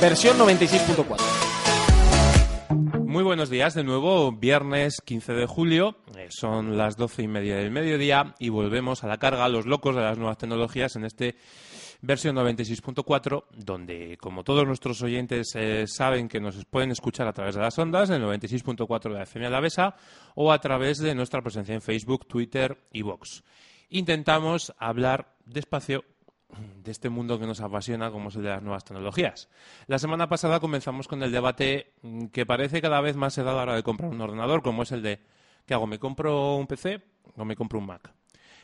versión 96.4. Muy buenos días, de nuevo, viernes 15 de julio, eh, son las doce y media del mediodía y volvemos a la carga, los locos de las nuevas tecnologías en este versión 96.4, donde, como todos nuestros oyentes eh, saben que nos pueden escuchar a través de las ondas, el 96.4 de la FM Alavesa o a través de nuestra presencia en Facebook, Twitter y Vox. Intentamos hablar despacio de este mundo que nos apasiona, como es el de las nuevas tecnologías. La semana pasada comenzamos con el debate que parece cada vez más se da a la hora de comprar un ordenador, como es el de ¿qué hago? ¿Me compro un PC o me compro un Mac?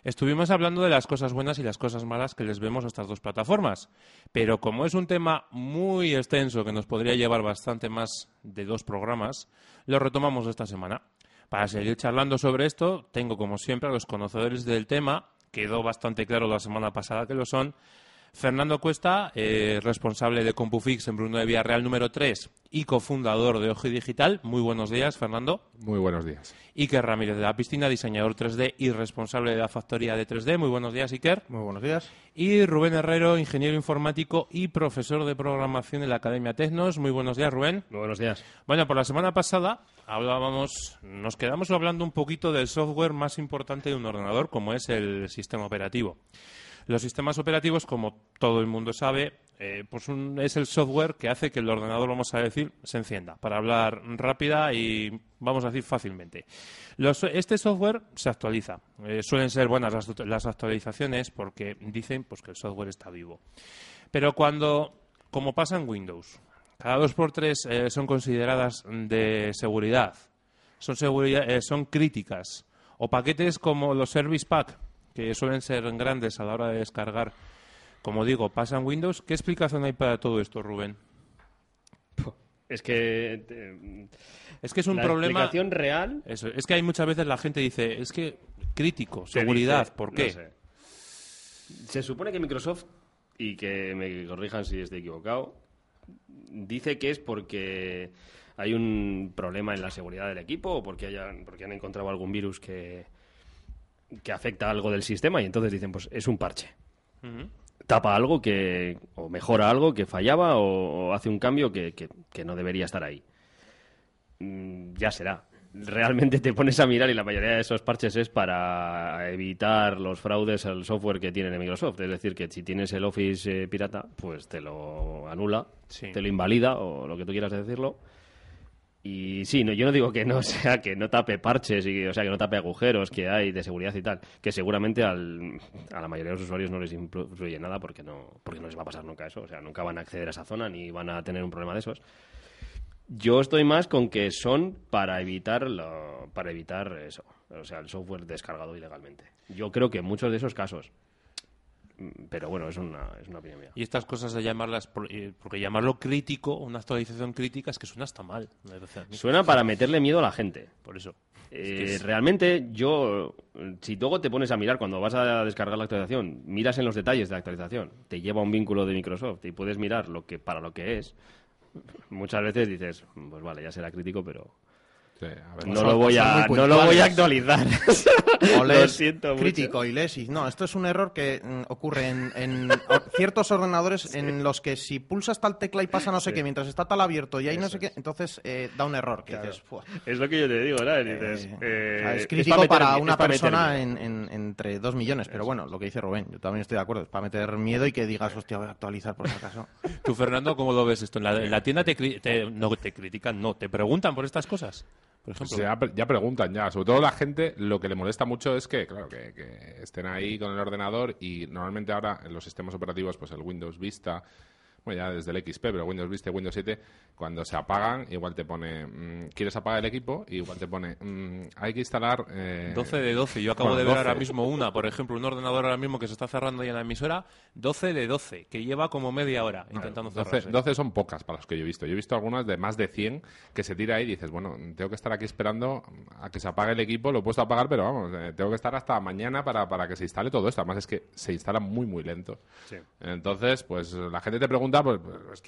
Estuvimos hablando de las cosas buenas y las cosas malas que les vemos a estas dos plataformas, pero como es un tema muy extenso que nos podría llevar bastante más de dos programas, lo retomamos esta semana. Para seguir charlando sobre esto, tengo como siempre a los conocedores del tema, quedó bastante claro la semana pasada que lo son, Fernando Cuesta, eh, responsable de CompuFix en Bruno de Villarreal número 3 y cofundador de Ojo Digital. Muy buenos días, Fernando. Muy buenos días. Iker Ramírez de la Piscina, diseñador 3D y responsable de la factoría de 3D. Muy buenos días, Iker. Muy buenos días. Y Rubén Herrero, ingeniero informático y profesor de programación en la Academia Tecnos. Muy buenos días, Rubén. Muy buenos días. Bueno, por la semana pasada hablábamos, nos quedamos hablando un poquito del software más importante de un ordenador, como es el sistema operativo. Los sistemas operativos, como todo el mundo sabe, eh, pues es el software que hace que el ordenador, vamos a decir, se encienda, para hablar rápida y, vamos a decir, fácilmente. este software se actualiza. Eh, suelen ser buenas las, actualizaciones porque dicen pues, que el software está vivo. Pero cuando, como pasa en Windows, cada dos por tres eh, son consideradas de seguridad, son, son críticas, o paquetes como los Service Pack, que suelen ser grandes a la hora de descargar, como digo, pasan Windows. ¿Qué explicación hay para todo esto, Rubén? Es que eh, es que es un problema. Explicación real. Eso, es que hay muchas veces la gente dice, es que crítico, seguridad, ¿por qué? Se supone que Microsoft y que me corrijan si estoy equivocado, dice que es porque hay un problema en la seguridad del equipo o porque hayan porque han encontrado algún virus que que afecta algo del sistema y entonces dicen, pues es un parche. Tapa algo que, o mejora algo que fallaba o, hace un cambio que, no debería estar ahí. Mm, ya será. Realmente te pones a mirar y la mayoría de esos parches es para evitar los fraudes al software que tiene Microsoft. Es decir, que si tienes el Office eh, pirata, pues te lo anula, te lo invalida o lo que tú quieras decirlo y sí, no, yo no digo que no sea que no tape parches, y, o sea, que no tape agujeros que hay de seguridad y tal, que seguramente al, a la mayoría de los usuarios no les influye nada porque no, porque no les va a pasar nunca eso, o sea, nunca van a acceder a esa zona ni van a tener un problema de esos. Yo estoy más con que son para evitar para evitar eso, o sea, el software descargado ilegalmente. Yo creo que en muchos de esos casos pero bueno, es una, es una opinión mía. Y estas cosas de llamarlas, eh, porque llamarlo crítico, una actualización crítica, es que suena hasta mal. Suena para meterle miedo a la gente. Por eso. Eh, realmente, yo, si luego te pones a mirar cuando vas a descargar la actualización, miras en los detalles de la actualización, te lleva un vínculo de Microsoft y puedes mirar lo que para lo que es, muchas veces dices, pues vale, ya será crítico, pero no, lo voy a, no lo voy a actualizar. lo siento crítico y lesis. No, esto es un error que mm, ocurre en, ciertos ordenadores en los que si pulsas tal tecla y pasa no sé qué, mientras está tal abierto y ahí no sé qué, entonces eh, da un error. Que dices, es lo que yo te digo, ¿verdad? Eh, eh, es crítico para, una persona entre dos millones, pero bueno, lo que dice Rubén, yo también estoy de acuerdo, es para meter miedo y que digas, hostia, voy a actualizar por si acaso. Tú, Fernando, ¿cómo lo ves esto? ¿En la, tienda te, te, no te critican, no, te preguntan por estas cosas? Ya, preguntan ya. Sobre todo la gente lo que le molesta mucho es que, claro, que, que, estén ahí con el ordenador y normalmente ahora en los sistemas operativos, pues el Windows Vista, bueno, ya desde el XP, pero Windows Vista y Windows 7, cuando se apagan, igual te pone, mm, ¿quieres apagar el equipo? Y igual te pone, mm, hay que instalar... Eh... 12 de 12. Yo acabo de ver ahora mismo una, por ejemplo, un ordenador ahora mismo que se está cerrando ya en la emisora, 12 de 12, que lleva como media hora intentando cerrarse. 12, son pocas para los que yo he visto. Yo he visto algunas de más de 100 que se tira ahí y dices, bueno, tengo que estar aquí esperando a que se apague el equipo, lo he puesto a apagar, pero vamos, eh, tengo que estar hasta mañana para, para que se instale todo esto. Además es que se instala muy, muy lento. Entonces, pues la gente te pregunta, pues, pues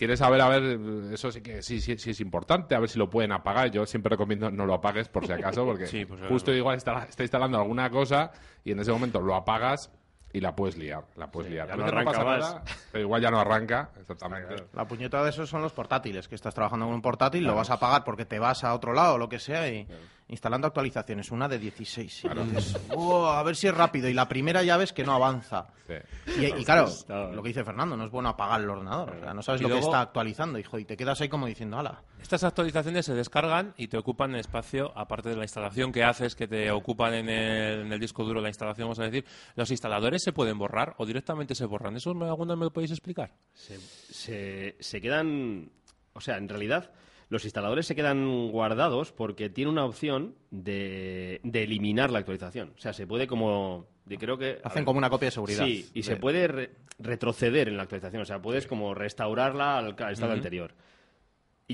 quiere saber, a ver, eso sí que sí, sí, sí, es importante, a ver si lo pueden apagar. Yo siempre recomiendo no lo apagues por si acaso, porque pues justo igual está, está, instalando alguna cosa y en ese momento lo apagas y la puedes liar, la puedes liar. ya no pasa nada, pero igual ya no arranca, exactamente. La puñeta de esos son los portátiles, que estás trabajando con un portátil, lo vas a pagar porque te vas a otro lado o lo que sea y instalando actualizaciones, una de 16. Y dices, "Oh, a ver si es rápido. Y la primera ya ves que no avanza. Sí. Y, y claro, lo que dice Fernando, no es bueno apagar el ordenador. O sea, no sabes Y lo luego- que está actualizando, hijo, y te quedas ahí como diciendo, ala. Estas actualizaciones se descargan y te ocupan espacio, aparte de la instalación que haces, que te ocupan en el, en el disco duro la instalación, vamos a decir. ¿Los instaladores se pueden borrar o directamente se borran? ¿Eso alguna me lo podéis explicar? se, se, se quedan. O sea, en realidad, los instaladores se quedan guardados porque tiene una opción de, de eliminar la actualización. O sea, se puede como. de- creo que. Hacen ver, como una copia de seguridad. Sí, y se De- puede re- retroceder en la actualización. O sea, puedes como restaurarla al estado anterior.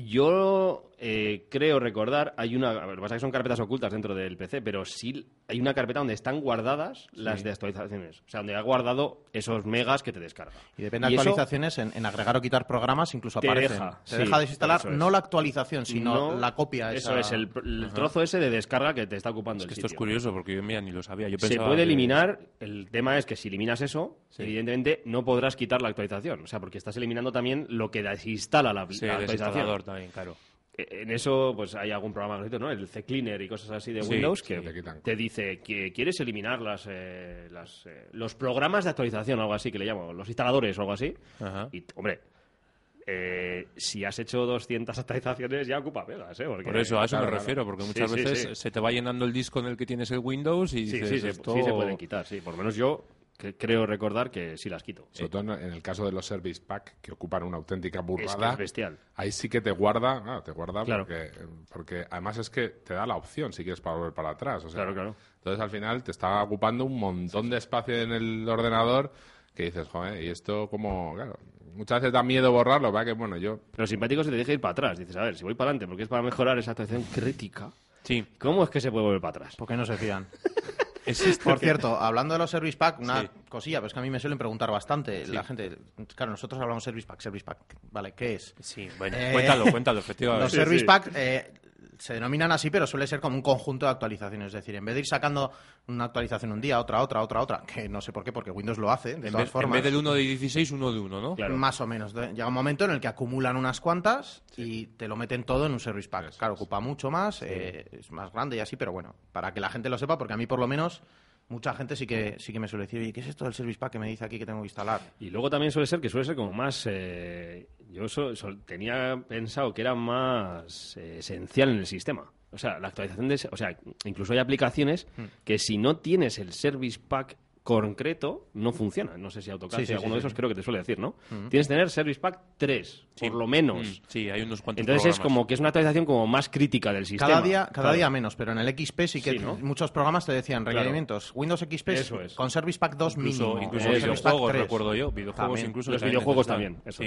Yo eh, creo recordar, hay una, lo que pasa es que son carpetas ocultas dentro del PC, pero sí hay una carpeta donde están guardadas las de actualizaciones. O sea, donde ha guardado esos megas que te descarga. Y depende de actualizaciones, en, en agregar o quitar programas incluso Te aparecen. deja, te sí, deja desinstalar es. no la actualización, sino No, la copia. Eso esa- es, el, el trozo ese de descarga que te está ocupando Es el que esto es curioso porque yo mira, ni lo sabía. Yo Se puede que- eliminar, el tema es que si eliminas eso, evidentemente no podrás quitar la actualización. O sea, porque estás eliminando también lo que desinstala la, Sí, la el actualización. También, claro. Eh, En eso, pues hay algún programa gratuito, ¿no? El CCleaner y cosas así de Sí, Windows sí, que te dice que quieres eliminar las, eh, las, eh, los programas de actualización, algo así que le llamo, los instaladores o algo así. Ajá. Y, hombre, eh, si has hecho 200 actualizaciones ya ocupa megas, ¿eh? Porque- Por eso, a eso Claro, me refiero, porque Sí, muchas sí, veces sí. se te va llenando el disco en el que tienes el Windows y Sí, dices, sí, se, esto... sí se pueden quitar, sí. Por lo menos yo que- creo recordar que sí las quito. Sobre todo en, el caso de los service pack, que ocupan una auténtica Es que burrada. es bestial. Ahí sí que te guarda, claro, te guarda Claro. porque, porque además es que te da la opción si quieres para volver para atrás. O sea, Claro, claro. Entonces al final te está ocupando un montón de espacio en el ordenador que dices, joder, y esto como, claro, muchas veces da miedo borrarlo, ¿verdad? Que bueno, yo Lo simpático que te deja ir para atrás. Dices, a ver, si voy para adelante porque es para mejorar esa actuación crítica, Sí, ¿cómo es que se puede volver para atrás? ¿Por qué no se fían? existe. Por cierto, hablando de los Service Pack, una Sí. cosilla, pero es que a mí me suelen preguntar bastante la gente. Claro, nosotros hablamos Service Pack, Service Pack. Vale, ¿qué es? Sí, bueno, Eh, cuéntalo, cuéntalo, Los efectivamente. Service sí. Pack eh, se denominan así, pero suele ser como un conjunto de actualizaciones. Es decir, en vez de ir sacando una actualización un día, otra, otra, otra, otra, que no sé por qué, porque Windows lo hace, de En todas vez, en formas. vez del 1 de 16, uno de 1, ¿no? Claro. Más o menos. Llega un momento en el que acumulan unas cuantas y te lo meten todo en un service pack. Claro, ocupa mucho más, eh, es más grande y así, pero bueno, para que la gente lo sepa, porque a mí por lo menos mucha gente sí que sí que me suele decir, "Oye, ¿qué es esto del service pack que me dice aquí que tengo que instalar? Y luego también suele ser que suele ser como más... eh, yo so- so- tenía pensado que era más eh, esencial en el sistema. O sea, la actualización de... O sea, incluso hay aplicaciones Hmm. que si no tienes el Service Pack concreto, no funciona. No sé si AutoCAD, Sí, si alguno sí, de esos creo que te suele decir, ¿no? Tienes que tener Service Pack 3, Sí. por lo menos. Mm, Sí, hay unos cuantos Entonces es como que es una actualización como más crítica del sistema. Cada día, cada Claro. día menos, pero en el XP sí que ¿no? muchos programas te decían requerimientos. Windows XP Eso es. con Service Pack 2 Incluso, mínimo. incluso o Service Pack videojuegos, 3. recuerdo yo. Videojuegos También. incluso. Los videojuegos también, eso.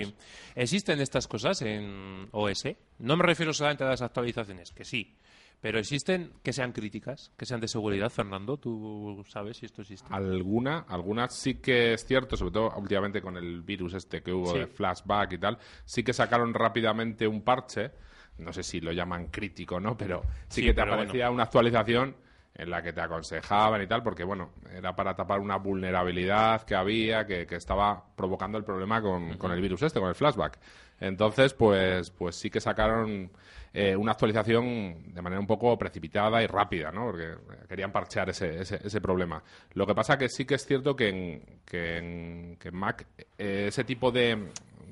¿Existen estas cosas en OS? No me refiero solamente a las actualizaciones, que sí. Pero existen que sean críticas, que sean de seguridad. Fernando, ¿tú sabes si esto existe? Alguna, algunas sí que es cierto, sobre todo últimamente con el virus este que hubo Sí. de flashback y tal, sí que sacaron rápidamente un parche, no sé si lo llaman crítico, ¿no? Pero sí, Sí, que te aparecía una actualización en la que te aconsejaban y tal, porque bueno, era para tapar una vulnerabilidad que había, que, que estaba provocando el problema con, con el virus este, con el flashback. Entonces, pues, pues sí que sacaron eh, una actualización de manera un poco precipitada y rápida, ¿no? Porque querían parchear ese, ese, ese problema. Lo que pasa que sí que es cierto que en, que en, que en Mac eh, ese tipo de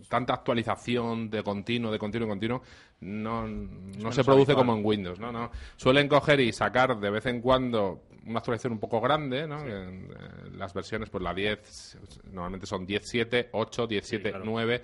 tanta actualización de continuo, de continuo, de continuo, no, no se produce como en Windows, ¿no? no Suelen coger y sacar de vez en cuando una actualización un poco grande, ¿no? En, eh, las versiones, pues la 10, normalmente son 10.7, 8, 17, claro. 9,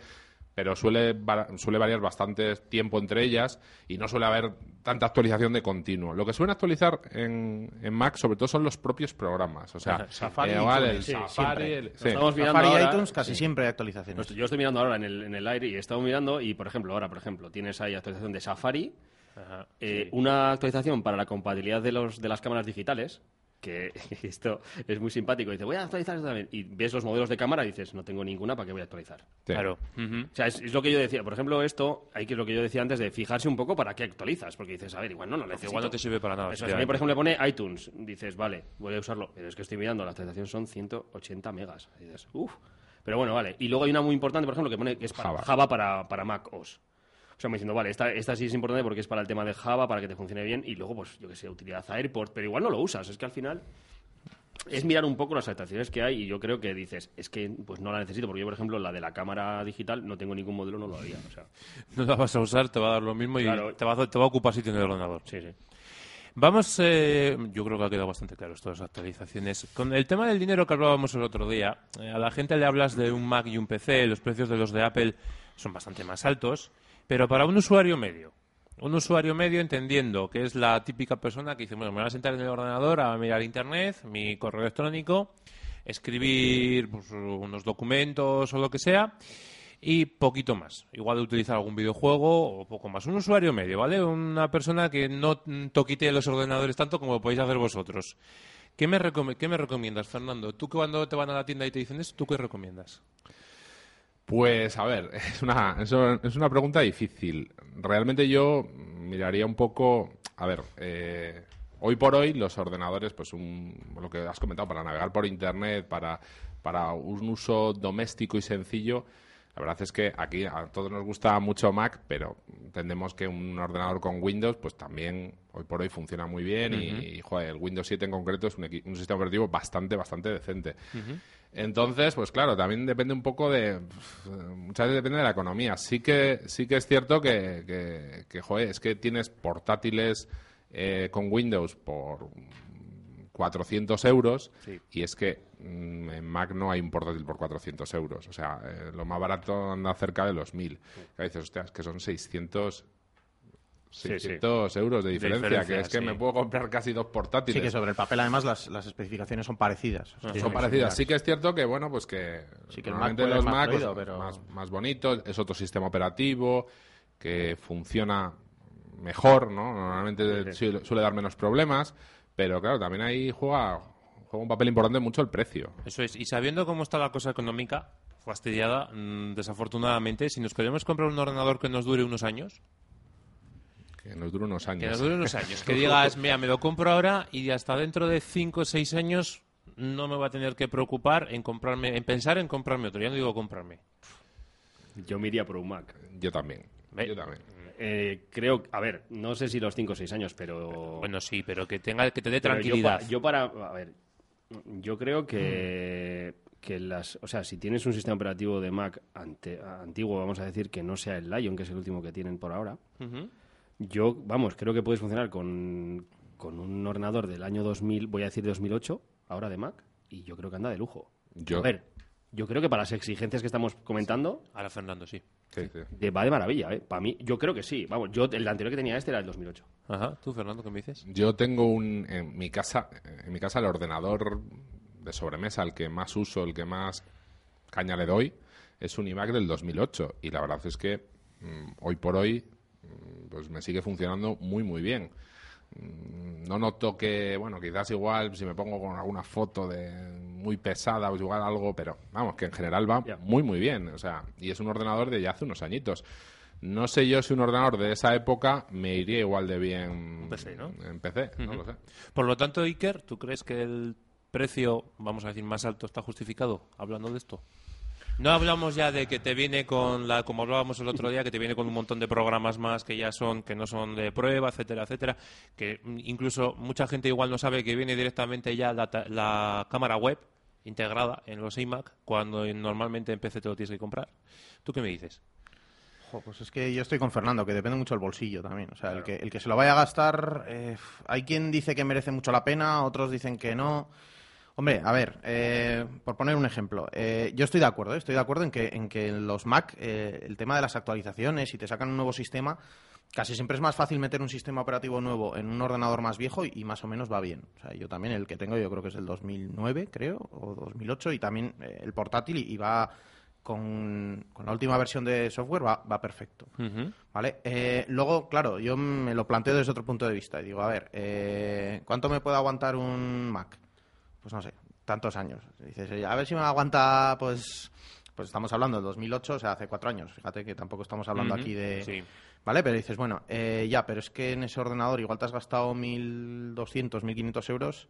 pero suele, suele variar bastante tiempo entre ellas y no suele haber tanta actualización de continuo. Lo que suelen actualizar en, en Mac, sobre todo, son los propios programas. O sea, Safari eh, el sí, Safari, el- Lo sí. estamos mirando Safari ahora, iTunes casi sí. siempre hay actualizaciones. Yo estoy mirando ahora en el, en el aire y he estado mirando y, por ejemplo, ahora, por ejemplo, tienes ahí actualización de Safari, Ajá, eh, sí. una actualización para la compatibilidad de, los, de las cámaras digitales, que esto es muy simpático. Dice, voy a actualizar esto también. Y ves los modelos de cámara y dices, no tengo ninguna, ¿para qué voy a actualizar? Claro. O sea, es, lo que yo decía. Por ejemplo, esto, hay que lo que yo decía antes de fijarse un poco para qué actualizas. Porque dices, a ver, igual no, no necesito. Igual no te sirve para nada. Eso, a mí, por ejemplo, le pone iTunes. Dices, vale, voy a usarlo. Pero es que estoy mirando, la actualización son 180 megas. Y dices, uff. Pero bueno, vale. Y luego hay una muy importante, por ejemplo, que pone que es para Java, para, para Mac OS. O sea, me diciendo, vale, esta, esta sí es importante porque es para el tema de Java, para que te funcione bien. Y luego, pues, yo que sé, utilidad AirPort. Pero igual no lo usas. Es que al final es mirar un poco las adaptaciones que hay y yo creo que dices, es que pues no la necesito, porque yo, por ejemplo, la de la cámara digital no tengo ningún modelo, no lo haría. O sea. No la vas a usar, te va a dar lo mismo y te, va a, te va a ocupar sitio en el ordenador. Sí, sí. Vamos, eh, yo creo que ha quedado bastante claro estas actualizaciones. Con el tema del dinero que hablábamos el otro día, eh, a la gente le hablas de un Mac y un PC, los precios de los de Apple son bastante más altos, pero para un usuario medio, un usuario medio entendiendo que es la típica persona que dice, bueno, me voy a sentar en el ordenador a mirar internet, mi correo electrónico, escribir pues, unos documentos o lo que sea y poquito más. Igual de utilizar algún videojuego o poco más. Un usuario medio, ¿vale? Una persona que no toquite los ordenadores tanto como podéis hacer vosotros. ¿Qué me, ¿Qué me recomiendas, Fernando? Tú cuando te van a la tienda y te dicen eso, ¿tú qué recomiendas? Pues a ver, es una, es una pregunta difícil. Realmente yo miraría un poco, a ver, eh, hoy por hoy los ordenadores, pues un, lo que has comentado, para navegar por Internet, para, para un uso doméstico y sencillo, la verdad es que aquí a todos nos gusta mucho Mac, pero entendemos que un ordenador con Windows, pues también hoy por hoy funciona muy bien y, joder, el Windows 7 en concreto es un, un sistema operativo bastante, bastante decente. Entonces, pues claro, también depende un poco de. Muchas veces depende de la economía. Sí que, sí que es cierto que, que, joder, es que tienes portátiles eh, con Windows por 400 euros y es que mm, en Mac no hay un portátil por 400 euros. O sea, eh, lo más barato anda cerca de los 1000. Que dices, hostias, que son 600 600 euros de diferencia, que es que me puedo comprar casi dos portátiles. Sí, que sobre el papel además las, las especificaciones son parecidas. son parecidas. Sí que es cierto que, bueno, pues que, sí que normalmente los Mac pues, pero... más, más bonitos, es otro sistema operativo que funciona mejor, ¿no? Normalmente suele, dar menos problemas, pero claro, también ahí juega, juega un papel importante mucho el precio. Eso es, y sabiendo cómo está la cosa económica, fastidiada, mm, desafortunadamente, si nos queremos comprar un ordenador que nos dure unos años, que nos dure unos años. Que nos dure unos años. Que digas, mira, me lo compro ahora y hasta dentro de 5 o 6 años no me va a tener que preocupar en comprarme, en pensar en comprarme otro. Ya no digo comprarme. Yo me iría por un Mac. Yo también. Yo también. Eh, creo, a ver, no sé si los 5 o 6 años, pero... Bueno, sí, pero que tenga que te dé tranquilidad. Yo, para, a ver, yo creo que, que las, o sea, si tienes un sistema operativo de Mac antiguo, vamos a decir que no sea el Lion, que es el último que tienen por ahora, yo, vamos, creo que puedes funcionar con, un ordenador del año 2000, voy a decir 2008, ahora de Mac, y yo creo que anda de lujo. Yo... A ver, yo creo que para las exigencias que estamos comentando... Ahora Fernando, sí. va de maravilla, ¿eh? Para mí, yo creo que sí. Vamos, yo el anterior que tenía este era el 2008. Ajá. ¿Tú, Fernando, qué me dices? Yo tengo un... En mi casa, en mi casa el ordenador de sobremesa, el que más uso, el que más caña le doy, es un iMac del 2008. Y la verdad es que mm, hoy por hoy pues me sigue funcionando muy, muy bien. Mm, no noto que, bueno, quizás igual si me pongo con alguna foto de muy pesada, o igual algo, pero vamos, que en general va muy, muy bien. O sea, y es un ordenador de ya hace unos añitos. No sé yo si un ordenador de esa época me iría igual de bien en PC, no lo sé. Por lo tanto, Iker, ¿tú crees que el precio, vamos a decir, más alto está justificado hablando de esto? No hablamos ya de que te viene con la, como hablábamos el otro día, que te viene con un montón de programas más que ya son, que no son de prueba, etcétera, etcétera, que incluso mucha gente igual no sabe que viene directamente ya la, cámara web integrada en los iMac, cuando normalmente en PC te lo tienes que comprar. ¿Tú qué me dices? pues es que yo estoy con Fernando, que depende mucho del bolsillo también. O sea, el, que, el que se lo vaya a gastar, eh, hay quien dice que merece mucho la pena, otros dicen que no. Hombre, a ver, eh, por poner un ejemplo, eh, yo estoy de acuerdo, ¿eh? estoy de acuerdo en que en que los Mac, el tema de las actualizaciones, si te sacan un nuevo sistema, casi siempre es más fácil meter un sistema operativo nuevo en un ordenador más viejo y, más o menos va bien. O sea, yo también el que tengo, yo creo que es el 2009, creo, o 2008, y también el portátil y, va con, la última versión de software va, va perfecto. ¿Vale? Eh, luego, claro, yo me lo planteo desde otro punto de vista y digo, a ver, eh, ¿cuánto me puede aguantar un Mac? Pues no sé, tantos años. dices, a ver si me aguanta, pues, pues estamos hablando del 2008, o sea, hace cuatro años. Fíjate que tampoco estamos hablando aquí de... ¿Vale? Pero dices, bueno, eh, ya, pero es que en ese ordenador igual te has gastado 1.200, 1.500 euros.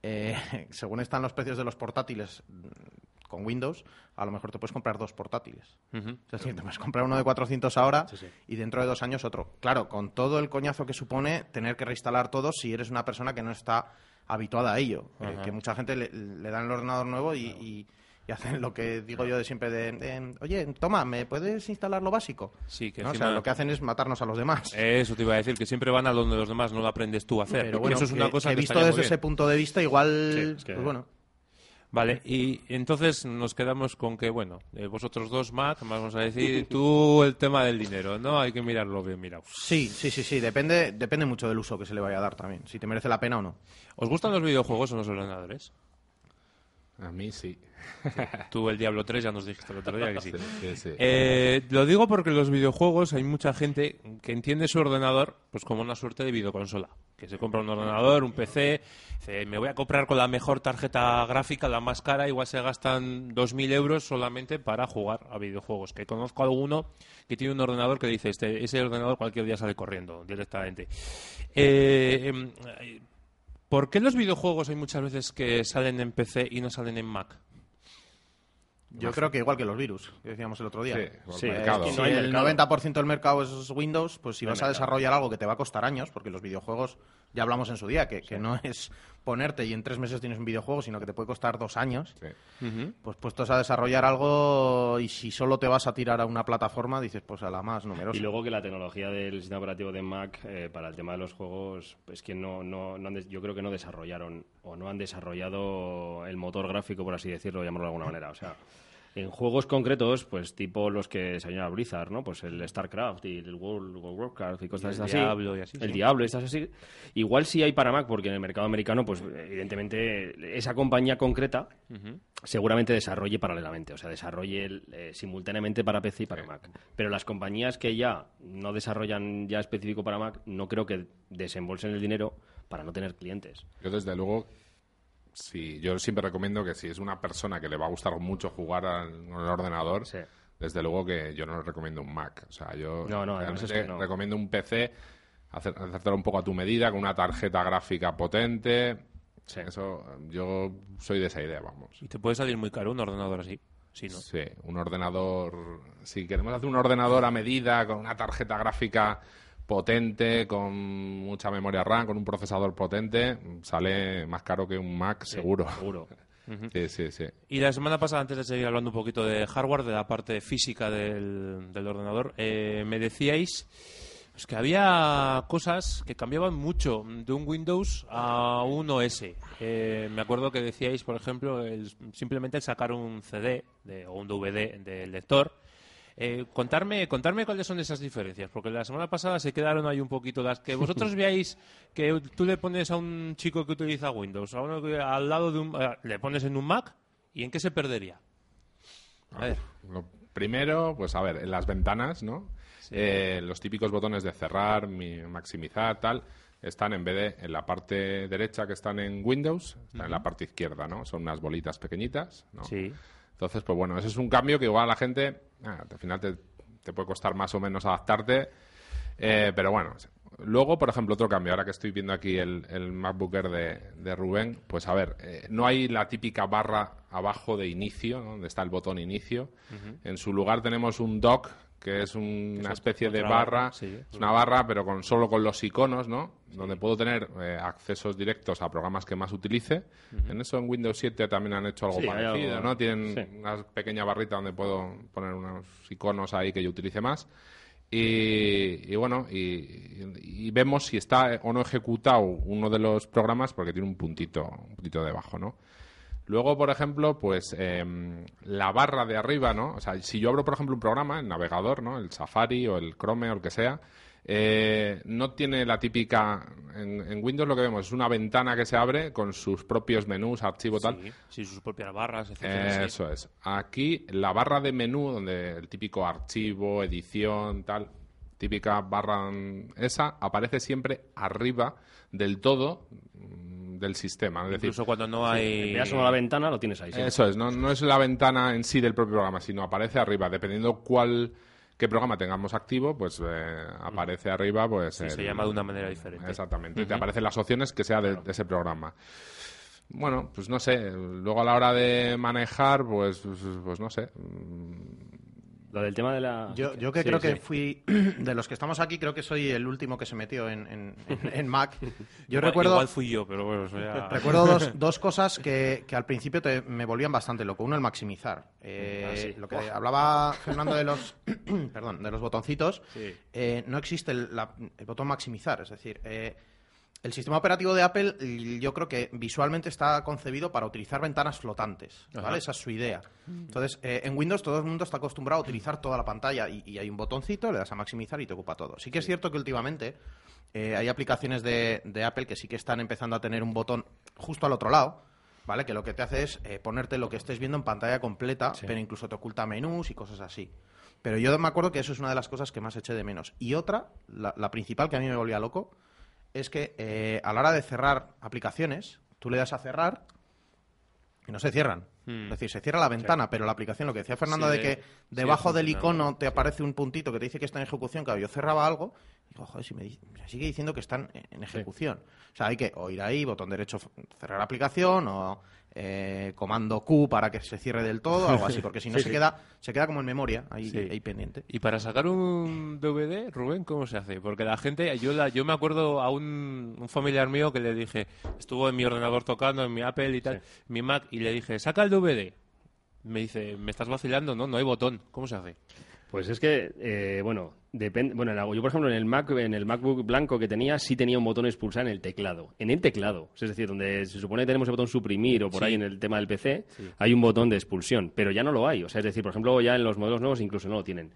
según están los precios de los portátiles con Windows, a lo mejor te puedes comprar dos portátiles. Es decir, te puedes comprar uno de 400 ahora y dentro de dos años otro. Claro, con todo el coñazo que supone tener que reinstalar todo si eres una persona que no está habituada a ello. Eh, que mucha gente le, dan el ordenador nuevo y, hacen lo que digo yo de siempre de, oye, toma, ¿me puedes instalar lo básico? Sí, que o sea, lo que hacen es matarnos a los demás. Eso te iba a decir, que siempre van a donde los demás no lo aprendes tú a hacer. Pero bueno, eso es una cosa que, he visto desde ese punto de vista, igual, pues bueno Vale, y entonces nos quedamos con que, bueno, eh, vosotros dos, Mac, vamos a decir, tú el tema del dinero, ¿no? Hay que mirarlo bien mirado. Sí, sí, sí, sí, depende, depende mucho del uso que se le vaya a dar también, si te merece la pena o no. ¿Os gustan los videojuegos o los ordenadores? A mí sí. Tú el Diablo 3 ya nos dijiste el otro día que sí. Eh, lo digo porque en los videojuegos hay mucha gente que entiende su ordenador pues como una suerte de videoconsola. Que se compra un ordenador, un PC, dice, me voy a comprar con la mejor tarjeta gráfica, la más cara, igual se gastan 2.000 euros solamente para jugar a videojuegos. Que conozco a alguno que tiene un ordenador que dice, este, ese ordenador cualquier día sale corriendo directamente. Eh, em, ¿Por qué los videojuegos hay muchas veces que salen en PC y no salen en Mac? Yo creo que igual que los virus, que decíamos el otro día. Sí, el, si el 90% del mercado es Windows, pues si vas a desarrollar algo que te va a costar años, porque los videojuegos, ya hablamos en su día, que, que no es ponerte y en tres meses tienes un videojuego, sino que te puede costar dos años, pues puestos a desarrollar algo y si solo te vas a tirar a una plataforma, dices pues a la más numerosa. Y luego que la tecnología del sistema operativo de Mac eh, para el tema de los juegos, pues que no, no, yo creo que no desarrollaron o no han desarrollado el motor gráfico, por así decirlo, llamarlo de alguna manera. O sea, en juegos concretos, pues tipo los que se llama Blizzard, ¿no? Pues el StarCraft y el World, of Warcraft y cosas así. Diablo y así. El Diablo y estas así. Igual sí hay para Mac, porque en el mercado americano, pues evidentemente esa compañía concreta seguramente desarrolle paralelamente, o sea, desarrolle eh, simultáneamente para PC y para Mac. Pero las compañías que ya no desarrollan ya específico para Mac, no creo que desembolsen el dinero para no tener clientes. Yo desde luego Sí, yo siempre recomiendo que si es una persona que le va a gustar mucho jugar al, ordenador, desde luego que yo no le recomiendo un Mac. O sea, yo recomiendo un PC, hacer, hacértelo un poco a tu medida, con una tarjeta gráfica potente. Eso, yo soy de esa idea, vamos. Y te puede salir muy caro un ordenador así. Sí, ¿no? sí, un ordenador. Si queremos hacer un ordenador a medida con una tarjeta gráfica potente, con mucha memoria RAM, con un procesador potente, sale más caro que un Mac seguro. Seguro. Sí, sí, sí. Y la semana pasada, antes de seguir hablando un poquito de hardware, de la parte física del, ordenador, eh, me decíais pues, que había cosas que cambiaban mucho de un Windows a un OS. Eh, me acuerdo que decíais, por ejemplo, simplemente sacar un CD o un DVD del lector eh, contarme, contarme cuáles son esas diferencias, porque la semana pasada se quedaron ahí un poquito las que vosotros veáis que tú le pones a un chico que utiliza Windows, a uno que al lado de un, le pones en un Mac y en qué se perdería. A ver. Lo primero, pues a ver, en las ventanas, ¿no? Eh, los típicos botones de cerrar, maximizar, tal, están en vez de en la parte derecha que están en Windows, están en la parte izquierda, ¿no? Son unas bolitas pequeñitas, ¿no? Sí. Entonces, pues bueno, ese es un cambio que igual a la gente, ah, al final te, puede costar más o menos adaptarte, eh, pero bueno. Luego, por ejemplo, otro cambio, ahora que estoy viendo aquí el, el MacBooker de, de Rubén, pues a ver, eh, no hay la típica barra abajo de inicio, donde está el botón inicio. En su lugar tenemos un dock que es una especie de barra, es una barra pero con solo con los iconos, ¿no? Donde puedo tener eh, accesos directos a programas que más utilice. En eso en Windows 7 también han hecho algo parecido, ¿no? Tienen una pequeña barrita donde puedo poner unos iconos ahí que yo utilice más. Y, bueno, y, vemos si está o no ejecutado uno de los programas porque tiene un puntito, un puntito debajo, ¿no? Luego, por ejemplo, pues em, la barra de arriba, ¿no? O sea, si yo abro, por ejemplo, un programa, el navegador, ¿no? El Safari o el Chrome o el que sea, Eh, no tiene la típica. En, Windows lo que vemos es una ventana que se abre con sus propios menús, archivo tal. Sí, sus propias barras, etc. Eso es. Aquí la barra de menú, donde el típico archivo, edición, tal, típica barra esa, aparece siempre arriba del todo mm, del sistema. Es Incluso cuando no hay... Si la ventana, lo tienes ahí. Eso es, no, no es la ventana en sí del propio programa, sino aparece arriba, dependiendo cuál qué programa tengamos activo, pues eh, aparece arriba, pues... se llama de una manera diferente. Exactamente, te aparecen las opciones que sea de, ese programa. Bueno, pues no sé, luego a la hora de manejar, pues, pues, pues no sé, lo del tema de la... Yo, yo que creo que fui, de los que estamos aquí, creo que soy el último que se metió en, en, Mac. Yo recuerdo... Igual fui yo, pero bueno, Recuerdo dos, dos cosas que, que al principio me volvían bastante loco. Uno, el maximizar. Eh, ah, lo que hablaba Fernando de los, perdón, de los botoncitos, eh, no existe el, el, botón maximizar. Es decir... Eh, el sistema operativo de Apple yo creo que visualmente está concebido para utilizar ventanas flotantes, ¿vale? Esa es su idea. Entonces, eh, en Windows todo el mundo está acostumbrado a utilizar toda la pantalla y, hay un botoncito, le das a maximizar y te ocupa todo. Sí que es cierto que últimamente eh, hay aplicaciones de, Apple que sí que están empezando a tener un botón justo al otro lado, ¿vale? Que lo que te hace es eh, ponerte lo que estés viendo en pantalla completa, pero incluso te oculta menús y cosas así. Pero yo me acuerdo que eso es una de las cosas que más eché de menos. Y otra, la principal que a mí me volvía loco, es que eh, a la hora de cerrar aplicaciones, tú le das a cerrar y no se cierran. Hmm. Es decir, se cierra la ventana, pero la aplicación, lo que decía Fernando de que debajo del icono te aparece un puntito que te dice que está en ejecución, claro, yo cerraba algo y digo, joder, si me, sigue diciendo que están en ejecución. O sea, hay que o ir ahí, botón derecho, cerrar aplicación, o eh, comando Q para que se cierre del todo, algo así, porque si no se queda se queda como en memoria ahí, pendiente. Y para sacar un DVD, Rubén, ¿cómo se hace? Porque la gente, yo la, yo me acuerdo a un, familiar mío que le dije, estuvo en mi ordenador tocando, en mi Apple y tal, mi Mac, y le dije, saca el DVD. Me dice, me estás vacilando, no, no hay botón, ¿cómo se hace? Pues es que, eh, bueno, depende. Bueno, yo por ejemplo en el Mac, en el MacBook blanco que tenía, sí tenía un botón expulsar en el teclado. En el teclado, es decir, donde se supone que tenemos el botón suprimir o por ahí en el tema del PC, hay un botón de expulsión, pero ya no lo hay. O sea, es decir, por ejemplo, ya en los modelos nuevos incluso no lo tienen.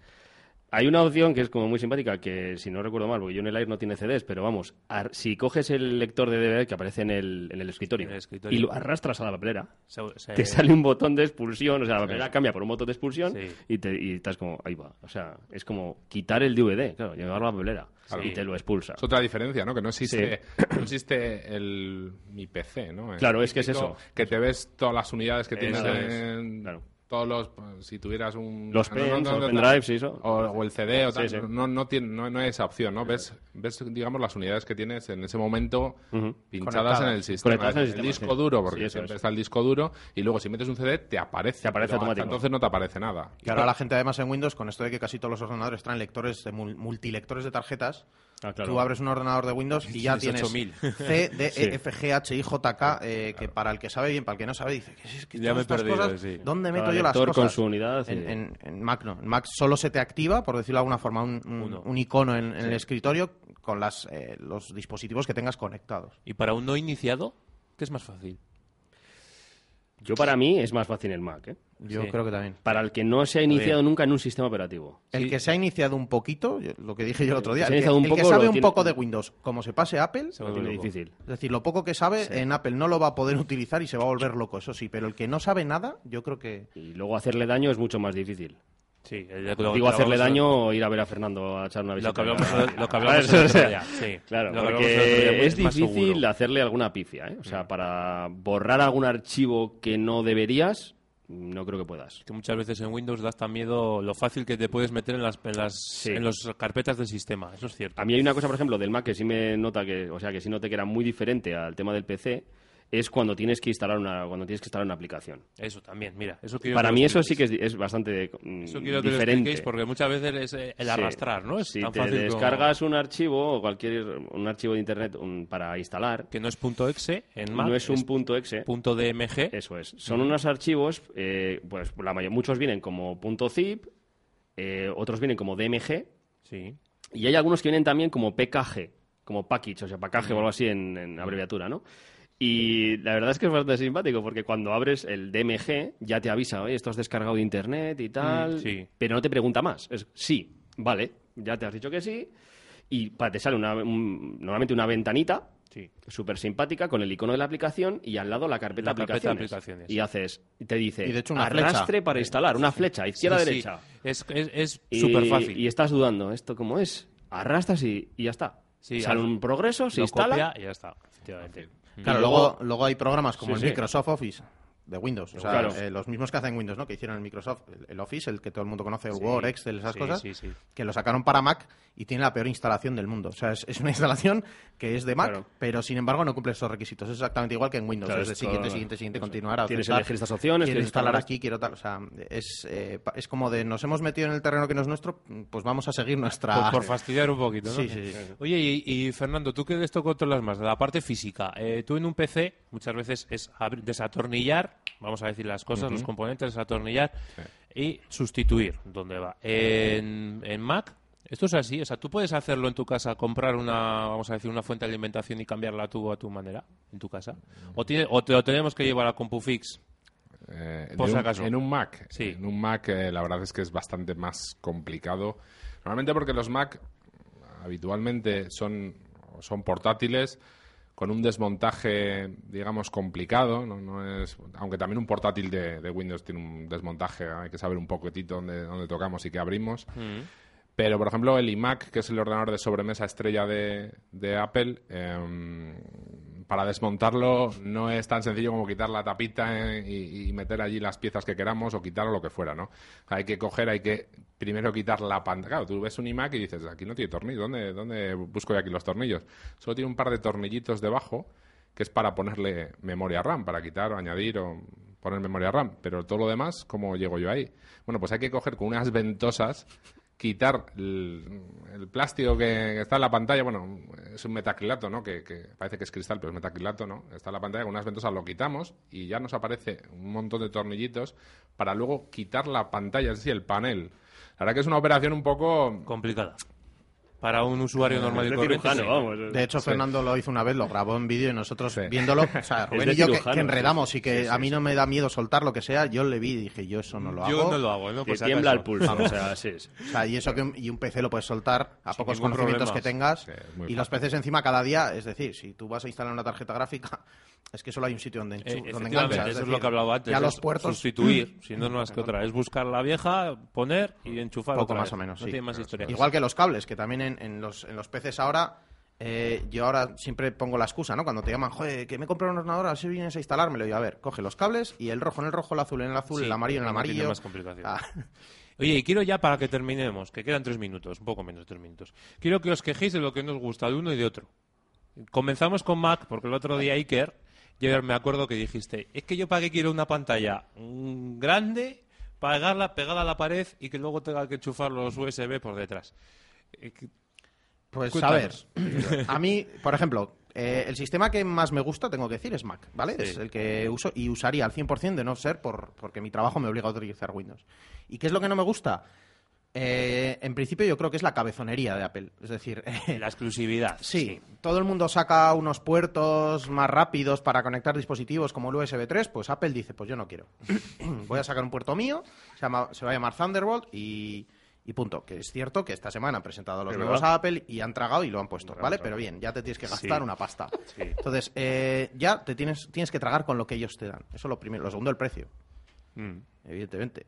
Hay una opción que es como muy simpática, que si no recuerdo mal, porque yo en el Air no tiene CDs, pero vamos, si coges el lector de DVD que aparece en el, en el, escritorio, y lo arrastras a la papelera, te sale un botón de expulsión, o sea, la papelera cambia por un botón de expulsión y, te, y estás como, ahí va. O sea, es como quitar el DVD, claro, llevarlo a la papelera y te lo expulsa. Es otra diferencia, ¿no? Que no existe, no existe el, mi PC, ¿no? claro, es que es eso. Que te ves todas las unidades que tienes en... Claro todos los pues, si tuvieras un los pens, o pendrives o, el CD o tal, no no tiene no, no, hay esa opción no ves ves digamos las unidades que tienes en ese momento pinchadas en el sistema en el, disco duro porque siempre está el disco duro y luego si metes un CD te aparece te aparece automáticamente entonces no te aparece nada. Y ahora la gente además en Windows con esto de que casi todos los ordenadores traen lectores de multilectores de tarjetas Ah, Tú abres un ordenador de Windows y ya tienes C, D, E, F, G, H, I, J, K, eh, que para el que sabe bien, para el que no sabe, dice, ¿qué es, que ya me he perdido, cosas, ¿dónde meto yo las cosas? con su unidad. En, Mac no. En Mac solo se te activa, por decirlo de alguna forma, un, icono en, el escritorio con las, eh, los dispositivos que tengas conectados. ¿Y para un no iniciado, qué es más fácil? Yo para mí es más fácil el Mac, ¿eh? Yo creo que también. Para el que no se ha iniciado nunca en un sistema operativo. El que se ha iniciado un poquito, lo que dije yo el otro día, el, que, sabe un poco de Windows, como se pase Apple, se vuelve difícil. Es decir, lo poco que sabe en Apple no lo va a poder utilizar y se va a volver loco, eso sí, pero el que no sabe nada, yo creo que... Y luego hacerle daño es mucho más difícil. Sí, Digo hacerle daño o ir a ver a Fernando a echar una visita. Lo que hablamos, lo que hablamos sí. Claro, porque es, difícil hacerle alguna pifia. ¿eh? O sea, mm. para borrar algún archivo que no deberías, no creo que puedas. Que muchas veces en Windows das tan miedo lo fácil que te puedes meter en las, en las, en las carpetas del sistema. Eso es cierto. A mí hay una cosa, por ejemplo, del Mac que sí me nota que, o sea, que sí noté que era muy diferente al tema del PC es cuando tienes que instalar una cuando tienes que instalar una aplicación. Eso también, mira, eso Para mí eso sí que es, bastante mm, eso quiero que diferente. porque muchas veces es eh, el arrastrar, ¿no? Es si te descargas un archivo o cualquier un archivo de internet para instalar que no es .exe en Mac, no es un punto .exe, .dmg. Eso es. Son unos archivos eh, pues la mayor, muchos vienen como .zip, eh, otros vienen como DMG. Sí. Y hay algunos que vienen también como PKG, como package, o sea, package o algo así en, en abreviatura, ¿no? Y la verdad es que es bastante simpático porque cuando abres el DMG ya te avisa, oye, esto has descargado de internet y tal, mm, pero no te pregunta más. Es sí, vale, ya te has dicho que sí. y pa- te sale una, un- normalmente una ventanita Sí. súper simpática con el icono de la aplicación y al lado la carpeta, La carpeta aplicaciones. aplicaciones. Y haces, te dice, Y de hecho una arrastre flecha. para instalar, una flecha, izquierda, Sí, sí. derecha. Es, es, es Y- súper fácil. Y estás dudando, ¿esto cómo es? Arrastras y, y ya está. Sí, Sale un progreso, se instala. copia y ya está, efectivamente. Claro, luego, luego- hay programas como Sí, el. Microsoft Office de Windows. O sea, Claro. eh, los mismos que hacen Windows, ¿no? Que hicieron el Microsoft, el, el Office, el que todo el mundo conoce, el Sí. Word, Excel, esas Sí, cosas, sí, sí. que lo sacaron para Mac y tiene la peor instalación del mundo. O sea, es, es una instalación que es de Mac, Claro. pero sin embargo no cumple esos requisitos. Es exactamente igual que en Windows. Claro, es de siguiente, siguiente, siguiente, eso. continuar. a Tienes que aceptar. elegir estas opciones, Quiero tienes que instalar aquí, quiero tal. O sea, es, eh, es como de nos hemos metido en el terreno que no es nuestro, pues vamos a seguir nuestra. Por, por fastidiar un poquito, ¿no? Sí, sí, sí. Oye, y, y, Fernando, tú que de esto controlas más, de la parte física. Eh, tú en un PC muchas veces es abrir- vamos a decir las cosas, los componentes, desatornillar y sustituir donde va. En, en Mac, esto es así, o sea, tú puedes hacerlo en tu casa, comprar una, vamos a decir, una fuente de alimentación y cambiarla tú a tu manera, en tu casa. O, tiene, o te lo tenemos que llevar a CompuFix. Eh, Por de si un- acaso. En un Mac. Sí. En un Mac eh, la verdad es que es bastante más complicado. Normalmente porque los Mac habitualmente son, son portátiles con un desmontaje, digamos, complicado. No, No es, aunque también un portátil de, de Windows tiene un desmontaje, hay que saber un poquitito dónde, dónde tocamos y qué abrimos. Pero, por ejemplo, el iMac, que es el ordenador de sobremesa estrella de, de Apple, em, para desmontarlo no es tan sencillo como quitar la tapita eh, y, meter allí las piezas que queramos o quitar lo que fuera, ¿no? Hay que coger, hay que primero quitar la pantalla. Claro, tú ves un iMac y dices, aquí no tiene tornillos, ¿dónde, ¿dónde busco yo aquí los tornillos? Solo tiene un par de tornillitos debajo que es para ponerle memoria RAM, para quitar o añadir o poner memoria RAM. Pero todo lo demás, ¿cómo llego yo ahí? Bueno, pues hay que coger con unas ventosas quitar el, plástico que está en la pantalla, bueno, es un metacrilato, ¿no? Que, que parece que es cristal, pero es metacrilato, ¿no? Está en la pantalla con unas ventosas, lo quitamos y ya nos aparece un montón de tornillitos para luego quitar la pantalla, es decir, el panel. La verdad que es una operación un poco... Complicada. Para un usuario normal y de corriente. cirujano, sí. vamos. De hecho, Fernando lo hizo una vez, lo grabó en vídeo y nosotros Sí. viéndolo, o sea, Rubén y yo que, cirujano, que enredamos y que Sí, sí, a mí sí. no me da miedo soltar lo que sea, yo le vi y dije, yo eso no lo hago. Yo no lo hago, ¿no? Si tiembla el pulso, o sea, sí, sí. O sea, y eso que un, y un PC lo puedes soltar a Sin pocos conocimientos problema. que tengas. Y los PCs encima cada día, es decir, si tú vas a instalar una tarjeta gráfica, es que solo hay un sitio donde, Eh, donde enganchas. eso es decir, lo que hablaba antes. Ya los puertos. Sustituir, si no, no es que otra. Es buscar la vieja, poner y enchufar Poco más o menos, No sí. tiene más historia. Igual que los cables, que también en, en los, en los PCs ahora, eh, yo ahora siempre pongo la excusa, ¿no? Cuando te llaman, joder, que me he comprado un ordenador, así vienes a instalármelo. Y a ver, coge los cables y el rojo en el rojo, el azul en el azul, Sí, el amarillo en el amarillo. más complicación. Ah, Oye, y quiero ya para que terminemos, que quedan tres minutos, un poco menos de tres minutos. Quiero que os quejéis de lo que nos gusta de uno y de otro. Comenzamos con Mac, porque el otro día Iker, yo me acuerdo que dijiste, es que yo para qué quiero una pantalla grande, pegarla, pegada a la pared y que luego tenga que enchufar los USB por detrás. Pues a ver, a mí, por ejemplo, eh, el sistema que más me gusta, tengo que decir, es Mac, ¿vale? Sí. Es el que uso y usaría al 100% de no ser por, porque mi trabajo me obliga a utilizar Windows. ¿Y qué es lo que no me gusta? Eh, en principio yo creo que es la cabezonería de Apple. Es decir, La exclusividad. Sí, todo el mundo saca unos puertos más rápidos para conectar dispositivos como el USB 3, pues Apple dice, pues yo no quiero. Voy a sacar un puerto mío, se, llama- se va a llamar Thunderbolt y, y punto. Que es cierto que esta semana han presentado los nuevos a Apple y han tragado y lo han puesto, ¿vale? Pero bien, ya te tienes que gastar Sí. una pasta. Sí. Entonces, eh, ya te tienes, tienes que tragar con lo que ellos te dan. Eso es lo primero. Lo segundo, el precio Mm. evidentemente.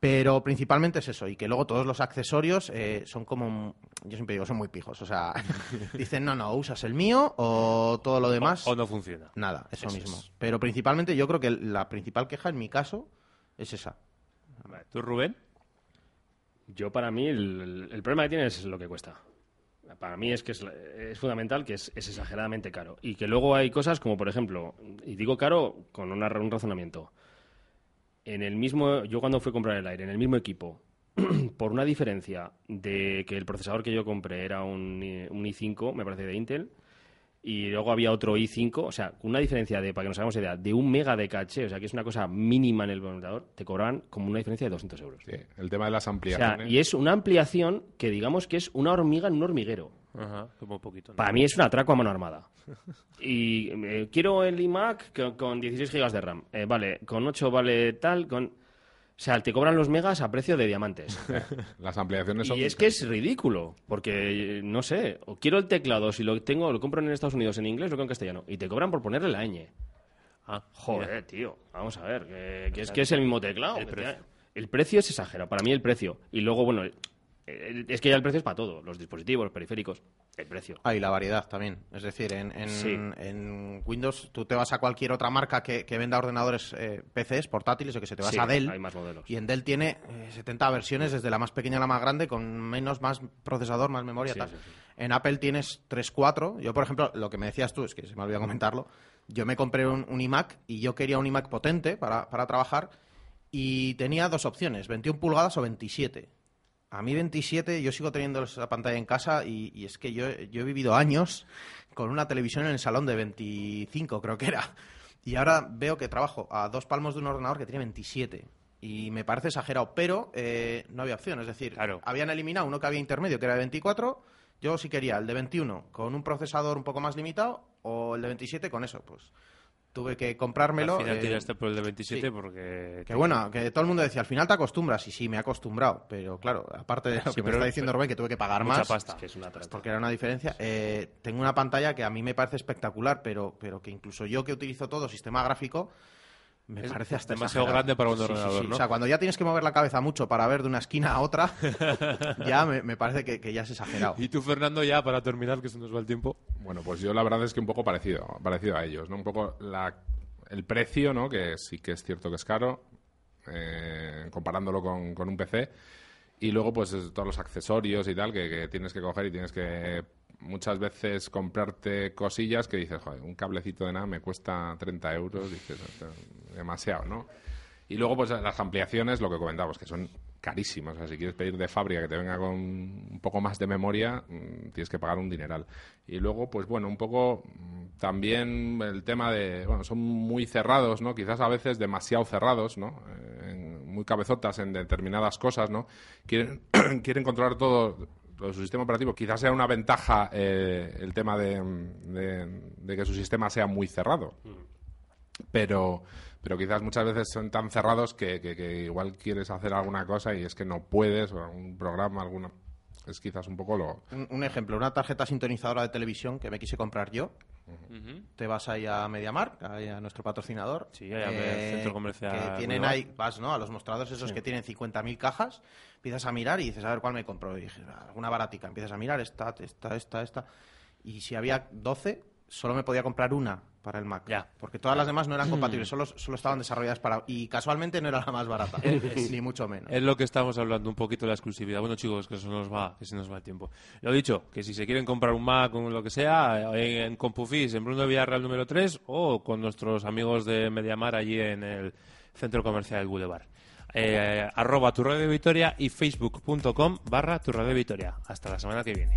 Pero principalmente es eso, y que luego todos los accesorios eh, son como, yo siempre digo, son muy pijos. O sea, dicen, no, no, usas el mío o todo lo demás. O no funciona. Nada, eso, Eso mismo. es. Pero principalmente yo creo que la principal queja en mi caso es esa. ¿Tú, Rubén? Yo, para mí, el, problema que tiene es lo que cuesta. Para mí es que es, es fundamental que es, exageradamente caro. Y que luego hay cosas como, por ejemplo, y digo caro con una- un razonamiento. En el mismo, yo cuando fui a comprar el aire, en el mismo equipo, por una diferencia de que el procesador que yo compré era un, un i5, me parece de Intel, y luego había otro i5, o sea, con una diferencia de, para que nos hagamos idea, de un mega de caché, o sea, que es una cosa mínima en el ordenador, te cobraban como una diferencia de 200 euros. Sí, el tema de las O sea, ampliaciones. y es una ampliación que digamos que es una hormiga en un hormiguero. Ajá, como un poquito. ¿no? Para mí es un atraco a mano armada. Y eh, quiero el iMac con, con 16 GB de RAM. Eh, vale, con 8 vale tal, con... O sea, te cobran los megas a precio de diamantes. Las ampliaciones son... Y es que es ridículo, porque, no sé, o quiero el teclado, si lo tengo, lo compro en Estados Unidos en inglés, lo quiero en castellano, y te cobran por ponerle la ñ. Ah, Joder, mira. tío, vamos a ver, que, que es que es el mismo teclado. El que precio. te- el precio es exagerado, para mí el precio. Y luego, bueno, es que ya el precio es para todo, los dispositivos, los periféricos, el precio. Ah, y la variedad también. Es decir, en, en, Sí. en Windows tú te vas a cualquier otra marca que, que venda ordenadores eh, PCs, portátiles, o que se te vas Sí, a Dell. hay más modelos. Y en Dell tiene eh, 70 versiones, desde la más pequeña a la más grande, con menos, más procesador, más memoria. Sí, tal. En Apple tienes 3, 4. Yo, por ejemplo, lo que me decías tú, es que se me olvidó comentarlo. Yo me compré un, un iMac y yo quería un iMac potente para, para trabajar y tenía dos opciones, 21 pulgadas o 27. A mí 27, yo sigo teniendo esa pantalla en casa y, y es que yo, yo he vivido años con una televisión en el salón de 25, creo que era. Y ahora veo que trabajo a dos palmos de un ordenador que tiene 27. Y me parece exagerado, pero eh, no había opción. Es decir, Claro. habían eliminado uno que había intermedio, que era de 24. Yo sí quería el de 21 con un procesador un poco más limitado o el de 27 con eso. Pues tuve que comprármelo. Al final eh, tiraste por el de 27 sí. porque... que bueno, que todo el mundo decía, al final te acostumbras, y sí, me he acostumbrado, pero claro, aparte de lo que me está diciendo Rubén, que tuve que pagar Mucha más, pasta. Que es una porque era una diferencia, eh, tengo una pantalla que a mí me parece espectacular, pero, pero que incluso yo que utilizo todo sistema gráfico, me Es parece hasta demasiado exagerado. grande para un Sí, ordenador, sí. ¿no? O sea, cuando ya tienes que mover la cabeza mucho para ver de una esquina a otra, ya me, me parece que, que ya es exagerado. Y tú, Fernando, ya para terminar, que se nos va el tiempo. Bueno, pues yo la verdad es que un poco parecido, parecido a ellos, ¿no? Un poco la, el precio, ¿no? Que sí que es cierto que es caro, eh, comparándolo con, con un PC. Y luego, pues, es todos los accesorios y tal que, que tienes que coger y tienes que muchas veces comprarte cosillas que dices, joder, un cablecito de nada me cuesta 30 euros, dices, demasiado, ¿no? Y luego, pues las ampliaciones, lo que comentábamos, que son carísimas. O sea, si quieres pedir de fábrica que te venga con un poco más de memoria, mm, tienes que pagar un dineral. Y luego, pues bueno, un poco mm, también el tema de, bueno, son muy cerrados, ¿no? Quizás a veces demasiado cerrados, ¿no? Eh, muy cabezotas en determinadas cosas, ¿no? Quieren, quieren controlar todo lo de su sistema operativo. Quizás sea una ventaja eh, el tema de, de- de que su sistema sea muy cerrado pero pero quizás muchas veces son tan cerrados que, que- que igual quieres hacer alguna cosa y es que no puedes, o algún programa, alguna... Es quizás un poco lo... Un, un ejemplo, una tarjeta sintonizadora de televisión que me quise comprar yo. Te vas ahí a MediaMarkt, ahí a nuestro patrocinador. Sí, ahí al centro comercial Que tienen ahí, vas ¿no? a los mostradores esos que tienen 50.000 cajas, empiezas a mirar y dices, a ver cuál me compro. Y dije, "Ah, alguna baratica. Empiezas a mirar, esta, esta, esta, esta. Y si había 12, solo me podía comprar una para el Mac. Ya. Porque todas las demás no eran compatibles, solo, solo estaban desarrolladas para... Y casualmente no era la más barata, ni mucho menos. Es lo que estamos hablando un poquito de la exclusividad. Bueno, chicos, que se nos va, que se nos va el tiempo. Lo dicho, que si se quieren comprar un Mac o lo que sea, en, en Compufis, en Bruno Villarreal número 3, o con nuestros amigos de Mediamar allí en el Centro Comercial del Boulevard. Eh, arroba tu radio Vitoria y facebook.com barra tu radio Vitoria. Hasta la semana que viene.